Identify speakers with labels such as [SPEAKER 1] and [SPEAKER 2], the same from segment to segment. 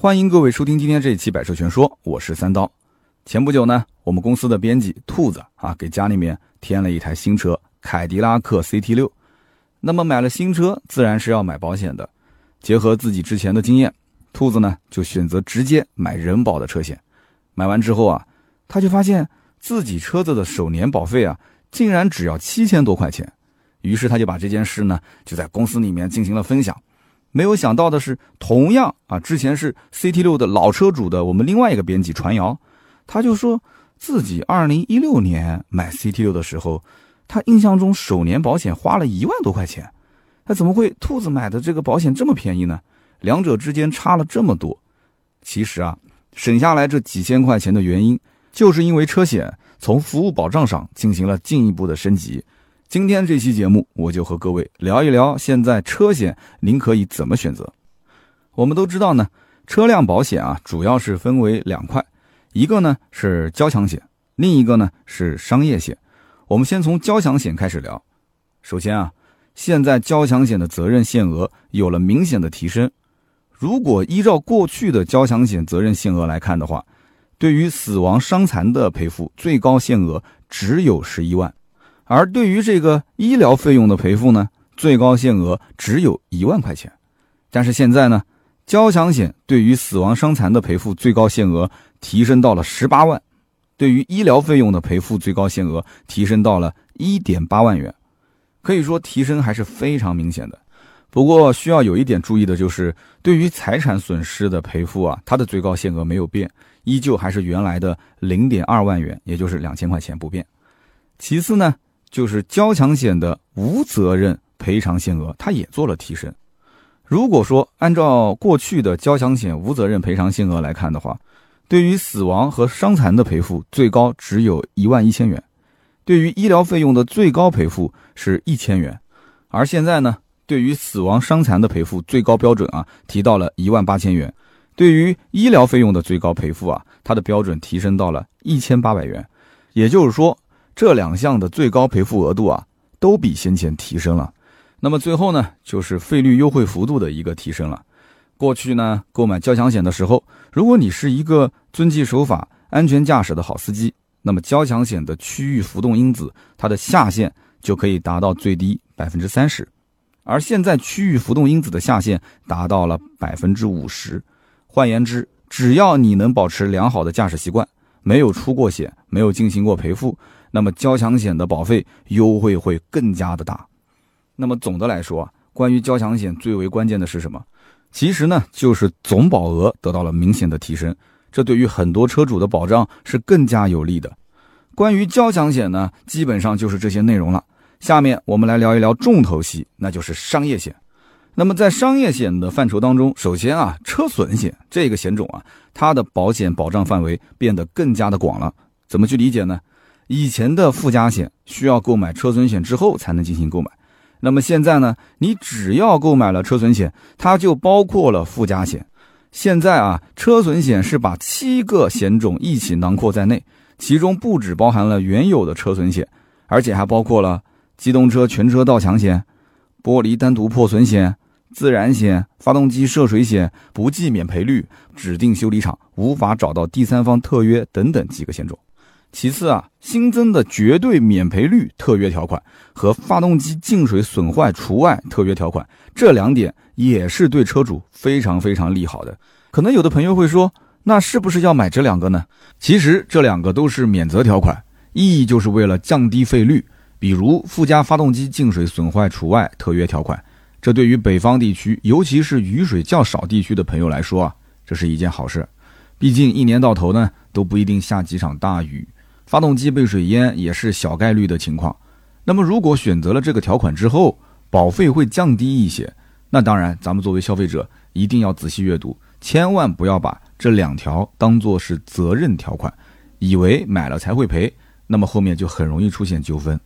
[SPEAKER 1] 欢迎各位收听今天这一期《百车全说》，我是三刀。前不久呢，我们公司的编辑兔子啊，给家里面添了一台新车凯迪拉克 CT 六。那么买了新车，自然是要买保险的。结合自己之前的经验，兔子呢就选择直接买人保的车险。买完之后啊，他就发现自己车子的首年保费啊，竟然只要七千多块钱。于是他就把这件事呢，就在公司里面进行了分享。没有想到的是，同样啊，之前是 CT 六的老车主的我们另外一个编辑传谣，他就说自己二零一六年买 CT 六的时候，他印象中首年保险花了一万多块钱，他怎么会兔子买的这个保险这么便宜呢？两者之间差了这么多。其实啊，省下来这几千块钱的原因，就是因为车险从服务保障上进行了进一步的升级。今天这期节目，我就和各位聊一聊现在车险您可以怎么选择。我们都知道呢，车辆保险啊，主要是分为两块，一个呢是交强险，另一个呢是商业险。我们先从交强险开始聊。首先啊，现在交强险的责任限额有了明显的提升。如果依照过去的交强险责任限额来看的话，对于死亡伤残的赔付，最高限额只有十一万。而对于这个医疗费用的赔付呢，最高限额只有一万块钱。但是现在呢，交强险对于死亡伤残的赔付最高限额提升到了十八万，对于医疗费用的赔付最高限额提升到了一点八万元，可以说提升还是非常明显的。不过需要有一点注意的就是，对于财产损失的赔付啊，它的最高限额没有变，依旧还是原来的零点二万元，也就是两千块钱不变。其次呢。就是交强险的无责任赔偿限额，它也做了提升。如果说按照过去的交强险无责任赔偿限额来看的话，对于死亡和伤残的赔付最高只有一万一千元，对于医疗费用的最高赔付是一千元。而现在呢，对于死亡伤残的赔付最高标准啊，提到了一万八千元，对于医疗费用的最高赔付啊，它的标准提升到了一千八百元。也就是说。这两项的最高赔付额度啊，都比先前提升了。那么最后呢，就是费率优惠幅度的一个提升了。过去呢，购买交强险的时候，如果你是一个遵纪守法、安全驾驶的好司机，那么交强险的区域浮动因子它的下限就可以达到最低百分之三十，而现在区域浮动因子的下限达到了百分之五十。换言之，只要你能保持良好的驾驶习惯，没有出过险，没有进行过赔付。那么交强险的保费优惠会更加的大。那么总的来说，关于交强险最为关键的是什么？其实呢，就是总保额得到了明显的提升，这对于很多车主的保障是更加有利的。关于交强险呢，基本上就是这些内容了。下面我们来聊一聊重头戏，那就是商业险。那么在商业险的范畴当中，首先啊，车损险这个险种啊，它的保险保障范围变得更加的广了。怎么去理解呢？以前的附加险需要购买车损险之后才能进行购买，那么现在呢？你只要购买了车损险，它就包括了附加险。现在啊，车损险是把七个险种一起囊括在内，其中不只包含了原有的车损险，而且还包括了机动车全车盗抢险、玻璃单独破损险、自燃险、发动机涉水险、不计免赔率、指定修理厂无法找到第三方特约等等几个险种。其次啊，新增的绝对免赔率特约条款和发动机进水损坏除外特约条款，这两点也是对车主非常非常利好的。可能有的朋友会说，那是不是要买这两个呢？其实这两个都是免责条款，意义就是为了降低费率。比如附加发动机进水损坏除外特约条款，这对于北方地区，尤其是雨水较少地区的朋友来说啊，这是一件好事。毕竟一年到头呢，都不一定下几场大雨。发动机被水淹也是小概率的情况，那么如果选择了这个条款之后，保费会降低一些。那当然，咱们作为消费者一定要仔细阅读，千万不要把这两条当做是责任条款，以为买了才会赔，那么后面就很容易出现纠纷。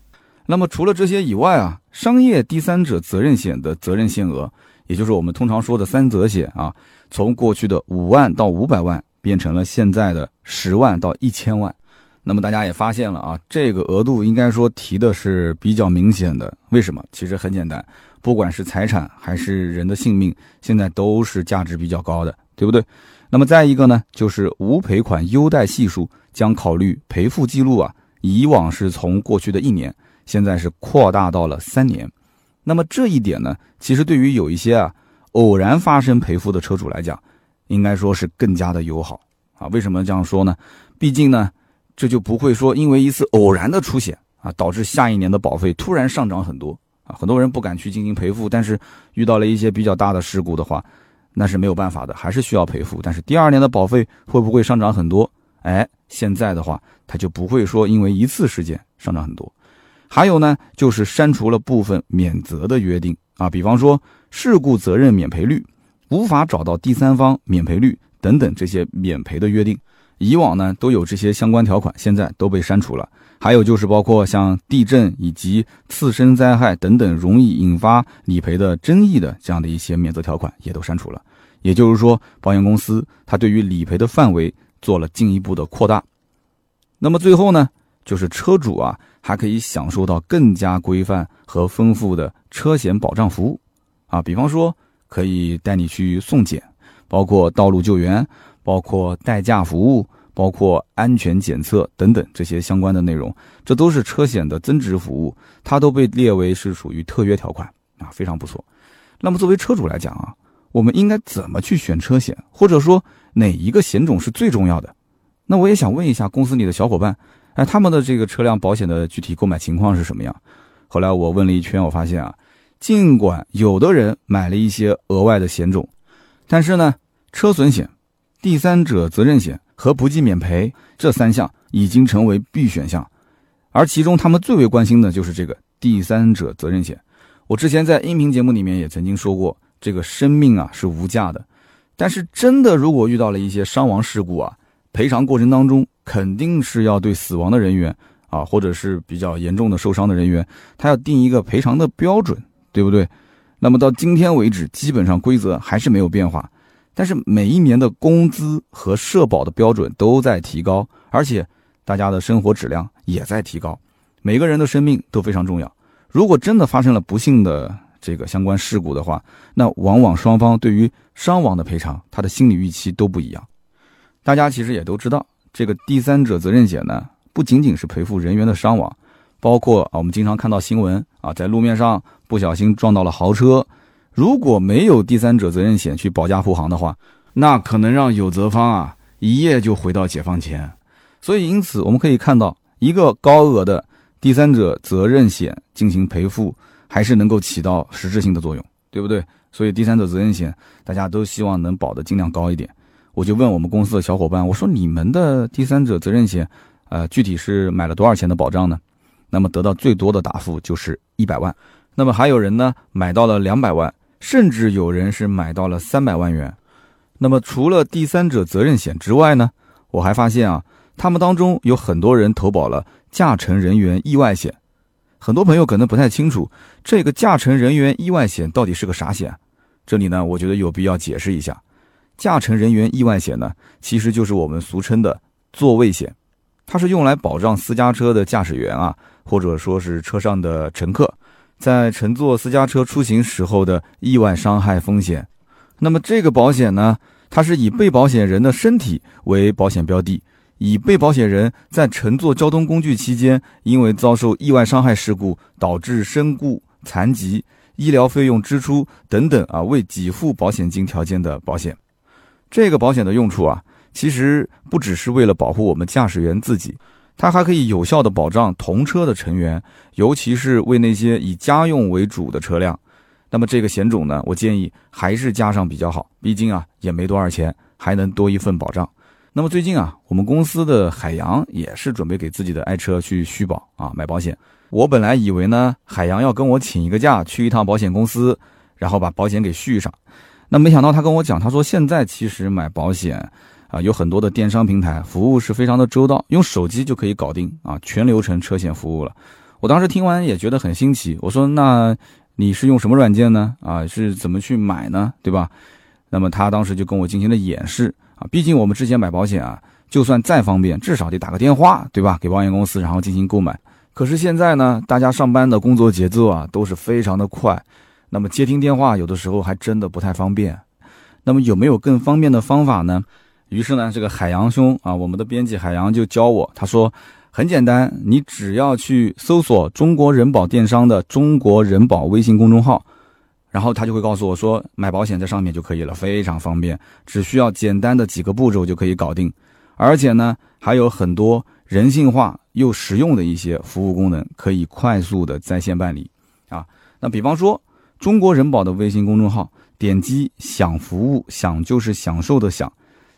[SPEAKER 1] 那么除了这些以外啊，商业第三者责任险的责任限额，也就是我们通常说的三责险啊，从过去的五万到五百万变成了现在的十万到一千万。那么大家也发现了啊，这个额度应该说提的是比较明显的。为什么？其实很简单，不管是财产还是人的性命，现在都是价值比较高的，对不对？那么再一个呢，就是无赔款优待系数将考虑赔付记录啊，以往是从过去的一年，现在是扩大到了三年。那么这一点呢，其实对于有一些啊偶然发生赔付的车主来讲，应该说是更加的友好啊。为什么这样说呢？毕竟呢，这就不会说因为一次偶然的出险啊，导致下一年的保费突然上涨很多啊。很多人不敢去进行赔付，但是遇到了一些比较大的事故的话。那是没有办法的，还是需要赔付。但是第二年的保费会不会上涨很多？哎，现在的话，它就不会说因为一次事件上涨很多。还有呢，就是删除了部分免责的约定啊，比方说事故责任免赔率、无法找到第三方免赔率等等这些免赔的约定。以往呢都有这些相关条款，现在都被删除了。还有就是包括像地震以及次生灾害等等容易引发理赔的争议的这样的一些免责条款也都删除了。也就是说，保险公司它对于理赔的范围做了进一步的扩大。那么最后呢，就是车主啊还可以享受到更加规范和丰富的车险保障服务啊，比方说可以带你去送检，包括道路救援，包括代驾服务。包括安全检测等等这些相关的内容，这都是车险的增值服务，它都被列为是属于特约条款啊，非常不错。那么作为车主来讲啊，我们应该怎么去选车险，或者说哪一个险种是最重要的？那我也想问一下公司里的小伙伴，哎，他们的这个车辆保险的具体购买情况是什么样？后来我问了一圈，我发现啊，尽管有的人买了一些额外的险种，但是呢，车损险、第三者责任险。和不计免赔这三项已经成为必选项，而其中他们最为关心的就是这个第三者责任险。我之前在音频节目里面也曾经说过，这个生命啊是无价的，但是真的如果遇到了一些伤亡事故啊，赔偿过程当中肯定是要对死亡的人员啊，或者是比较严重的受伤的人员，他要定一个赔偿的标准，对不对？那么到今天为止，基本上规则还是没有变化。但是每一年的工资和社保的标准都在提高，而且大家的生活质量也在提高，每个人的生命都非常重要。如果真的发生了不幸的这个相关事故的话，那往往双方对于伤亡的赔偿，他的心理预期都不一样。大家其实也都知道，这个第三者责任险呢，不仅仅是赔付人员的伤亡，包括啊，我们经常看到新闻啊，在路面上不小心撞到了豪车。如果没有第三者责任险去保驾护航的话，那可能让有责方啊一夜就回到解放前。所以，因此我们可以看到，一个高额的第三者责任险进行赔付，还是能够起到实质性的作用，对不对？所以，第三者责任险大家都希望能保的尽量高一点。我就问我们公司的小伙伴，我说你们的第三者责任险，呃，具体是买了多少钱的保障呢？那么得到最多的答复就是一百万。那么还有人呢买到了两百万。甚至有人是买到了三百万元。那么除了第三者责任险之外呢？我还发现啊，他们当中有很多人投保了驾乘人员意外险。很多朋友可能不太清楚，这个驾乘人员意外险到底是个啥险？这里呢，我觉得有必要解释一下。驾乘人员意外险呢，其实就是我们俗称的座位险，它是用来保障私家车的驾驶员啊，或者说是车上的乘客。在乘坐私家车出行时候的意外伤害风险，那么这个保险呢，它是以被保险人的身体为保险标的，以被保险人在乘坐交通工具期间因为遭受意外伤害事故导致身故、残疾、医疗费用支出等等啊为给付保险金条件的保险。这个保险的用处啊，其实不只是为了保护我们驾驶员自己。它还可以有效的保障同车的成员，尤其是为那些以家用为主的车辆。那么这个险种呢，我建议还是加上比较好，毕竟啊也没多少钱，还能多一份保障。那么最近啊，我们公司的海洋也是准备给自己的爱车去续保啊买保险。我本来以为呢，海洋要跟我请一个假去一趟保险公司，然后把保险给续上。那没想到他跟我讲，他说现在其实买保险。啊，有很多的电商平台服务是非常的周到，用手机就可以搞定啊，全流程车险服务了。我当时听完也觉得很新奇，我说那你是用什么软件呢？啊，是怎么去买呢？对吧？那么他当时就跟我进行了演示啊，毕竟我们之前买保险啊，就算再方便，至少得打个电话，对吧？给保险公司然后进行购买。可是现在呢，大家上班的工作节奏啊都是非常的快，那么接听电话有的时候还真的不太方便。那么有没有更方便的方法呢？于是呢，这个海洋兄啊，我们的编辑海洋就教我，他说很简单，你只要去搜索中国人保电商的中国人保微信公众号，然后他就会告诉我说，买保险在上面就可以了，非常方便，只需要简单的几个步骤就可以搞定，而且呢，还有很多人性化又实用的一些服务功能，可以快速的在线办理啊。那比方说，中国人保的微信公众号，点击“享服务”，享就是享受的享。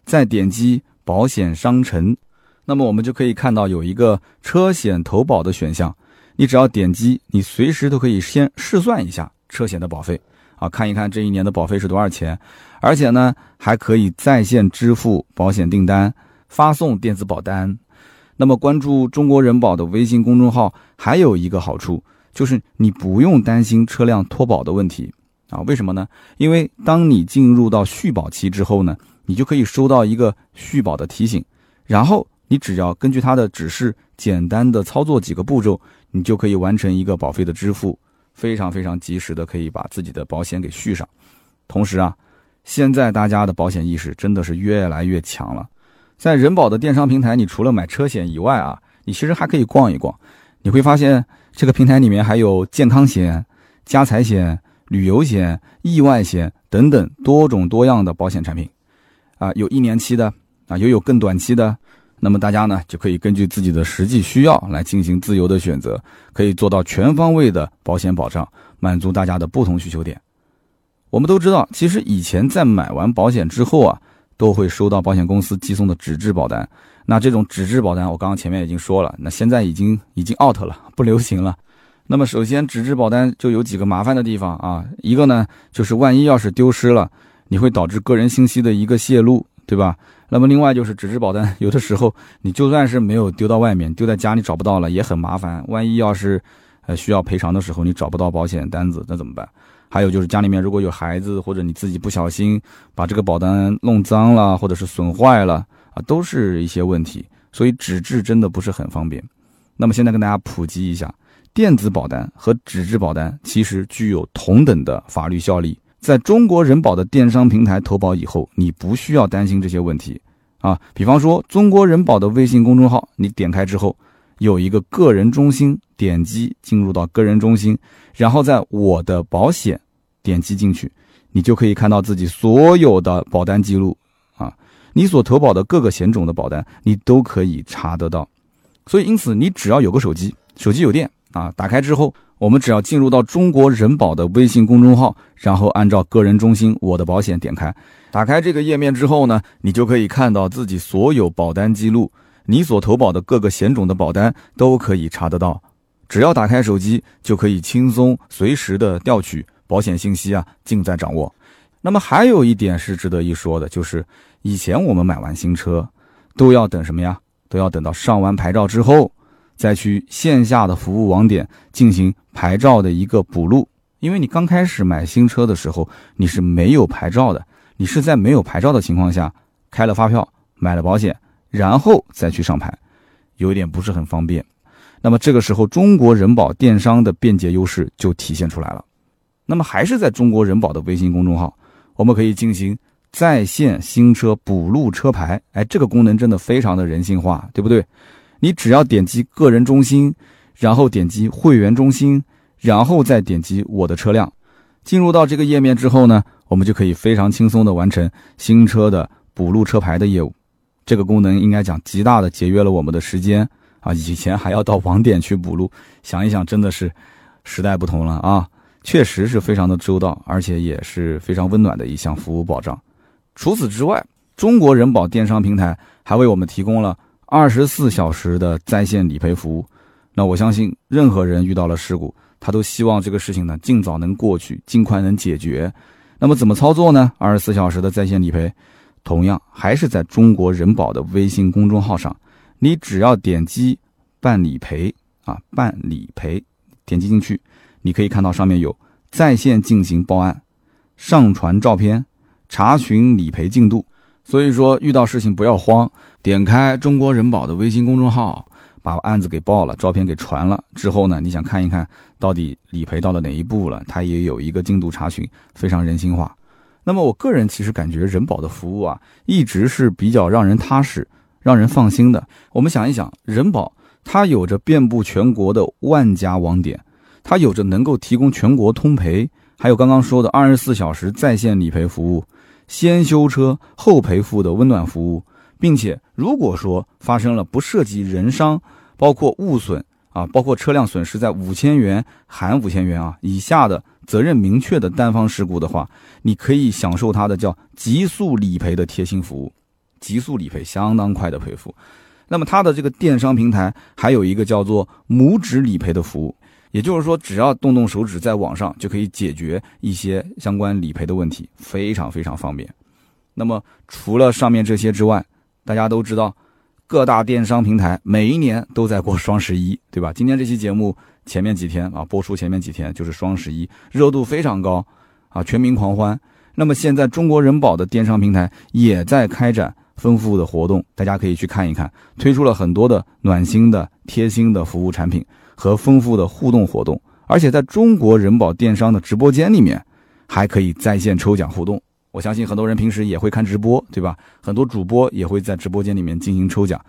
[SPEAKER 1] 再点击保险商城，那么我们就可以看到有一个车险投保的选项。你只要点击，你随时都可以先试算一下车险的保费啊，看一看这一年的保费是多少钱。而且呢，还可以在线支付保险订单，发送电子保单。那么关注中国人保的微信公众号，还有一个好处就是你不用担心车辆脱保的问题啊？为什么呢？因为当你进入到续保期之后呢？你就可以收到一个续保的提醒，然后你只要根据他的指示，简单的操作几个步骤，你就可以完成一个保费的支付，非常非常及时的可以把自己的保险给续上。同时啊，现在大家的保险意识真的是越来越强了，在人保的电商平台，你除了买车险以外啊，你其实还可以逛一逛，你会发现这个平台里面还有健康险、家财险、旅游险、意外险等等多种多样的保险产品。啊，有一年期的啊，也有更短期的，那么大家呢就可以根据自己的实际需要来进行自由的选择，可以做到全方位的保险保障，满足大家的不同需求点。我们都知道，其实以前在买完保险之后啊，都会收到保险公司寄送的纸质保单。那这种纸质保单，我刚刚前面已经说了，那现在已经已经 out 了，不流行了。那么首先，纸质保单就有几个麻烦的地方啊，一个呢就是万一要是丢失了。你会导致个人信息的一个泄露，对吧？那么另外就是纸质保单，有的时候你就算是没有丢到外面，丢在家里找不到了也很麻烦。万一要是呃需要赔偿的时候，你找不到保险单子，那怎么办？还有就是家里面如果有孩子，或者你自己不小心把这个保单弄脏了，或者是损坏了啊，都是一些问题。所以纸质真的不是很方便。那么现在跟大家普及一下，电子保单和纸质保单其实具有同等的法律效力。在中国人保的电商平台投保以后，你不需要担心这些问题啊。比方说，中国人保的微信公众号，你点开之后，有一个个人中心，点击进入到个人中心，然后在我的保险点击进去，你就可以看到自己所有的保单记录啊，你所投保的各个险种的保单，你都可以查得到。所以，因此你只要有个手机，手机有电啊，打开之后。我们只要进入到中国人保的微信公众号，然后按照个人中心我的保险点开，打开这个页面之后呢，你就可以看到自己所有保单记录，你所投保的各个险种的保单都可以查得到。只要打开手机，就可以轻松随时的调取保险信息啊，尽在掌握。那么还有一点是值得一说的，就是以前我们买完新车，都要等什么呀？都要等到上完牌照之后。再去线下的服务网点进行牌照的一个补录，因为你刚开始买新车的时候你是没有牌照的，你是在没有牌照的情况下开了发票买了保险，然后再去上牌，有一点不是很方便。那么这个时候中国人保电商的便捷优势就体现出来了。那么还是在中国人保的微信公众号，我们可以进行在线新车补录车牌，哎，这个功能真的非常的人性化，对不对？你只要点击个人中心，然后点击会员中心，然后再点击我的车辆，进入到这个页面之后呢，我们就可以非常轻松的完成新车的补录车牌的业务。这个功能应该讲极大的节约了我们的时间啊！以前还要到网点去补录，想一想真的是时代不同了啊！确实是非常的周到，而且也是非常温暖的一项服务保障。除此之外，中国人保电商平台还为我们提供了。二十四小时的在线理赔服务，那我相信任何人遇到了事故，他都希望这个事情呢尽早能过去，尽快能解决。那么怎么操作呢？二十四小时的在线理赔，同样还是在中国人保的微信公众号上，你只要点击办理赔啊，办理赔，点击进去，你可以看到上面有在线进行报案、上传照片、查询理赔进度。所以说，遇到事情不要慌，点开中国人保的微信公众号，把案子给报了，照片给传了之后呢，你想看一看到底理赔到了哪一步了，它也有一个进度查询，非常人性化。那么我个人其实感觉人保的服务啊，一直是比较让人踏实、让人放心的。我们想一想，人保它有着遍布全国的万家网点，它有着能够提供全国通赔，还有刚刚说的二十四小时在线理赔服务，先修车后赔付的温暖服务，并且如果说发生了不涉及人伤，包括物损啊，包括车辆损失在五千元含五千元啊以下的。责任明确的单方事故的话，你可以享受它的叫极速理赔的贴心服务，极速理赔相当快的赔付。那么它的这个电商平台还有一个叫做拇指理赔的服务，也就是说只要动动手指在网上就可以解决一些相关理赔的问题，非常非常方便。那么除了上面这些之外，大家都知道各大电商平台每一年都在过双十一，对吧？今天这期节目。前面几天啊，播出前面几天就是双十一，热度非常高，啊，全民狂欢。那么现在中国人保的电商平台也在开展丰富的活动，大家可以去看一看，推出了很多的暖心的、贴心的服务产品和丰富的互动活动。而且在中国人保电商的直播间里面，还可以在线抽奖互动。我相信很多人平时也会看直播，对吧？很多主播也会在直播间里面进行抽奖。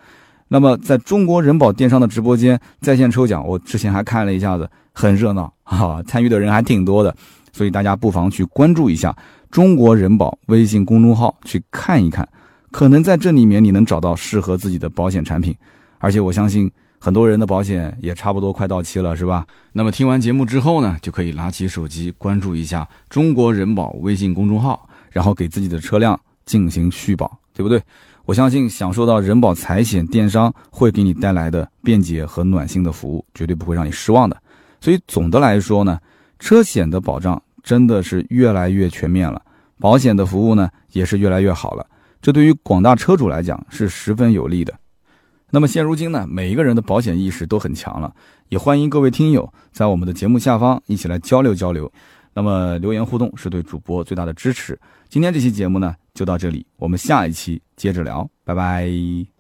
[SPEAKER 1] 那么，在中国人保电商的直播间在线抽奖，我之前还看了一下子，很热闹啊，参与的人还挺多的，所以大家不妨去关注一下中国人保微信公众号去看一看，可能在这里面你能找到适合自己的保险产品，而且我相信很多人的保险也差不多快到期了，是吧？那么听完节目之后呢，就可以拿起手机关注一下中国人保微信公众号，然后给自己的车辆进行续保，对不对？我相信享受到人保财险电商会给你带来的便捷和暖心的服务，绝对不会让你失望的。所以总的来说呢，车险的保障真的是越来越全面了，保险的服务呢也是越来越好了。这对于广大车主来讲是十分有利的。那么现如今呢，每一个人的保险意识都很强了，也欢迎各位听友在我们的节目下方一起来交流交流。那么留言互动是对主播最大的支持。今天这期节目呢。就到这里，我们下一期接着聊，拜拜。